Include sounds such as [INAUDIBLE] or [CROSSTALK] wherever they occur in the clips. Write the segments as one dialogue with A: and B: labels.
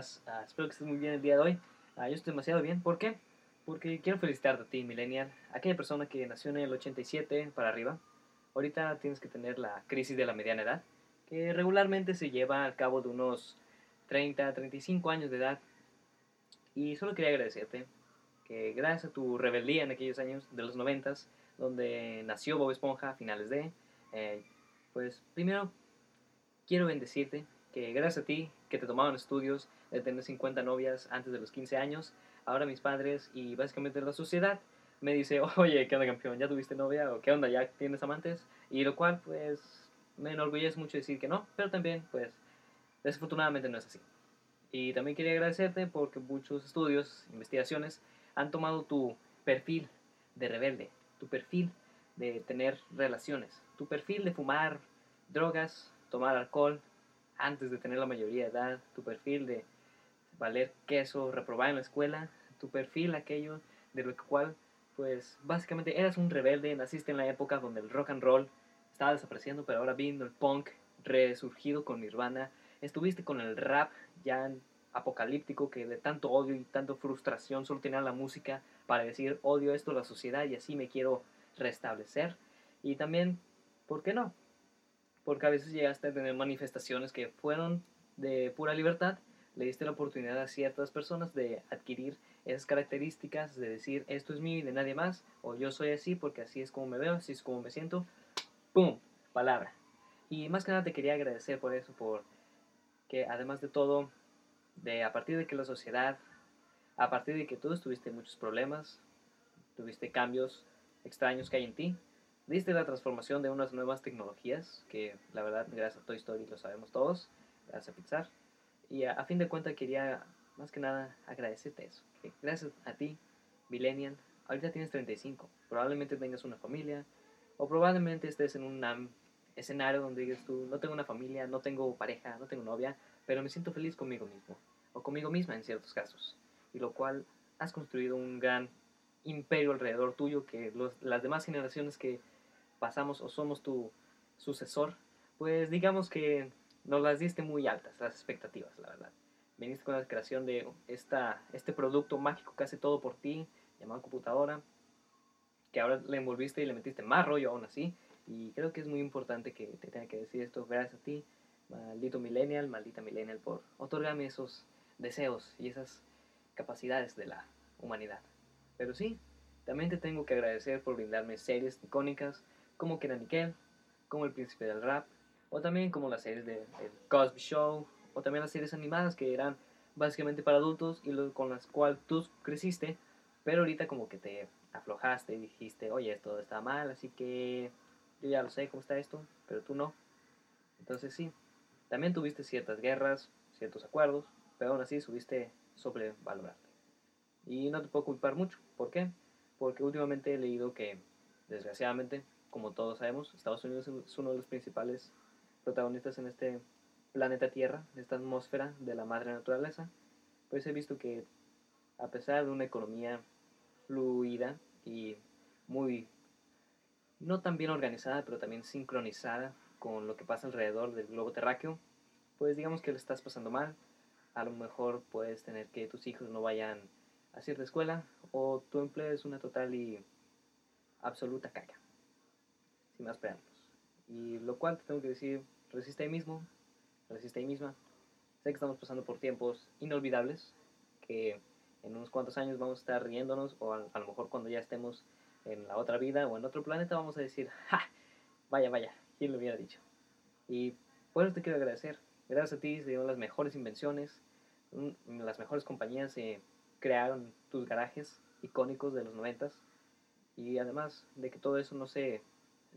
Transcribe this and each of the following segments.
A: estás? Ah, espero que estés muy bien el día de hoy. Ah, yo estoy demasiado bien. ¿Por qué? Porque quiero felicitarte a ti, Millennial, aquella persona que nació en el 87 para arriba. Ahorita tienes que tener la crisis de la mediana edad, que regularmente se lleva al cabo de unos 30, 35 años de edad. Y solo quería agradecerte que gracias a tu rebeldía en aquellos años de los 90, donde nació Bob Esponja a finales de, eh, pues primero quiero bendecirte que gracias a ti, que te tomaban estudios de tener 50 novias antes de los 15 años, ahora mis padres y básicamente la sociedad me dice, [LAUGHS] oye, ¿qué onda campeón? ¿Ya tuviste novia? ¿O qué onda? ¿Ya tienes amantes? Y lo cual, pues, me enorgullece mucho decir que no, pero también, pues, desafortunadamente no es así. Y también quería agradecerte porque muchos estudios, investigaciones, han tomado tu perfil de rebelde, tu perfil de tener relaciones, tu perfil de fumar drogas, tomar alcohol, antes de tener la mayoría de edad, tu perfil de valer queso, reprobar en la escuela, tu perfil aquello de lo cual, pues básicamente eras un rebelde, naciste en la época donde el rock and roll estaba desapareciendo, pero ahora viendo el punk resurgido con Nirvana, estuviste con el rap ya apocalíptico que de tanto odio y tanto frustración solo tenía la música para decir odio esto la sociedad y así me quiero restablecer. Y también, ¿por qué no? Porque a veces llegaste a tener manifestaciones que fueron de pura libertad, le diste la oportunidad a ciertas personas de adquirir esas características, de decir esto es mío y de nadie más, o yo soy así porque así es como me veo, así es como me siento, ¡pum! Palabra. Y más que nada te quería agradecer por eso, por que además de todo, de a partir de que la sociedad, a partir de que tú tuviste muchos problemas, tuviste cambios extraños que hay en ti, Diste la transformación de unas nuevas tecnologías, que la verdad, gracias a Toy Story lo sabemos todos, gracias a Pixar. Y a, fin de cuentas quería más que nada agradecerte eso. Gracias a ti, Millennial, ahorita tienes 35, probablemente tengas una familia, o probablemente estés en un escenario donde digas tú, no tengo una familia, no tengo pareja, no tengo novia, pero me siento feliz conmigo mismo, o conmigo misma en ciertos casos. Y lo cual has construido un gran imperio alrededor tuyo que las demás generaciones que pasamos o somos tu sucesor, pues digamos que nos las diste muy altas las expectativas, la verdad. Viniste con la creación de esta, este producto mágico que hace todo por ti, llamado computadora, que ahora le envolviste y le metiste más rollo aún así. Y creo que es muy importante que te tenga que decir esto gracias a ti, maldito millennial, maldita millennial, por otorgarme esos deseos y esas capacidades de la humanidad. Pero sí, también te tengo que agradecer por brindarme series icónicas, como Kenan Nickel, como El Príncipe del Rap, o también como las series de el Cosby Show, o también las series animadas que eran básicamente para adultos y con las cuales tú creciste, pero ahorita como que te aflojaste y dijiste, oye, esto está mal, así que yo ya lo sé cómo está esto, pero tú no. Entonces sí, también tuviste ciertas guerras, ciertos acuerdos, pero aún así subiste sobrevalorarte. Y no te puedo culpar mucho. ¿Por qué? Porque últimamente he leído que, desgraciadamente, como todos sabemos, Estados Unidos es uno de los principales protagonistas en este planeta Tierra, en esta atmósfera de la madre naturaleza, pues he visto que a pesar de una economía fluida y muy, no tan bien organizada, pero también sincronizada con lo que pasa alrededor del globo terráqueo, pues digamos que lo estás pasando mal, a lo mejor puedes tener que tus hijos no vayan a cierta escuela o tu empleo es una total y absoluta caca más preámbulos. Y lo cual te tengo que decir, resiste ahí mismo, resiste ahí misma. Sé que estamos pasando por tiempos inolvidables, que en unos cuantos años vamos a estar riéndonos, o a, lo mejor cuando ya estemos en la otra vida o en otro planeta vamos a decir, ¡ja! Vaya, vaya, ¿quién lo hubiera dicho? Y por eso te quiero agradecer. Gracias a ti se dieron las mejores invenciones, las mejores compañías se crearon tus garajes icónicos de los noventas y además de que todo eso no se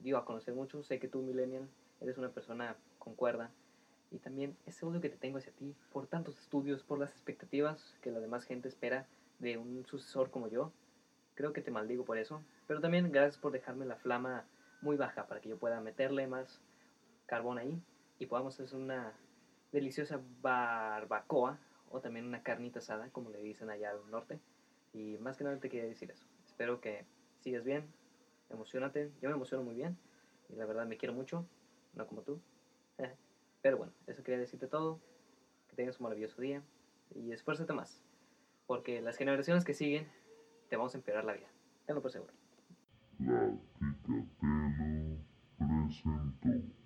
A: dio a conocer mucho. Sé que tú, Millennial, eres una persona con cuerda. Y también ese odio que te tengo hacia ti por tantos estudios, por las expectativas que la demás gente espera de un sucesor como yo. Creo que te maldigo por eso. Pero también gracias por dejarme la flama muy baja para que yo pueda meterle más carbón ahí y podamos hacer una deliciosa barbacoa o también una carnita asada, como le dicen allá al norte. Y más que nada te quería decir eso. Espero que sigas bien, emocionate. Yo me emociono muy bien y la verdad me quiero mucho, no como tú. [LAUGHS] Pero bueno, eso quería decirte todo. Que tengas un maravilloso día y esfuérzate más, porque las generaciones que siguen te vamos a empeorar la vida. Tenlo por seguro.
B: La presentó.